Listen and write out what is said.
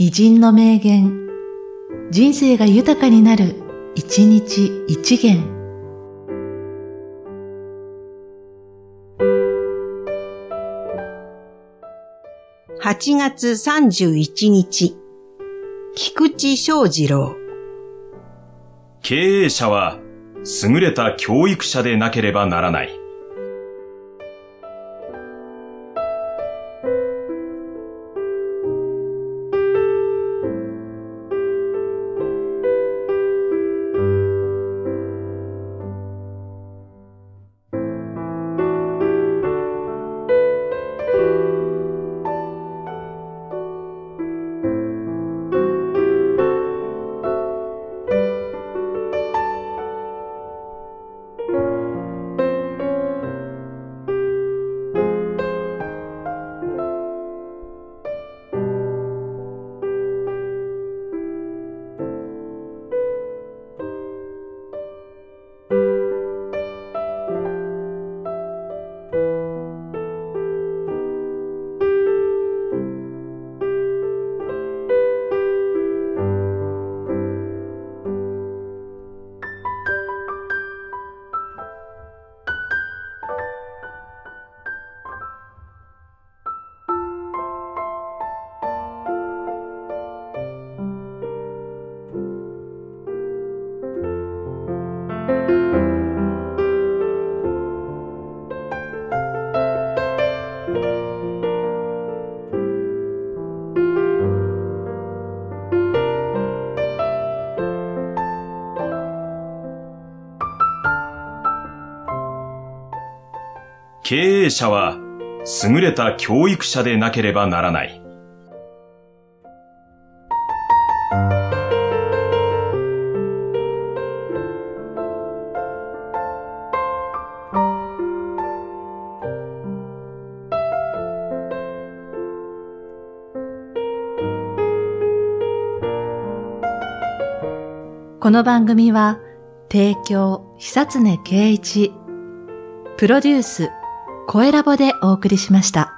偉人の名言、人生が豊かになる、一日一元。8月31日、菊池翔二郎。経営者は優れた教育者でなければならない。経営者は優れた教育者でなければならない。この番組は、提供、久常圭一、プロデュース、声ラボでお送りしました。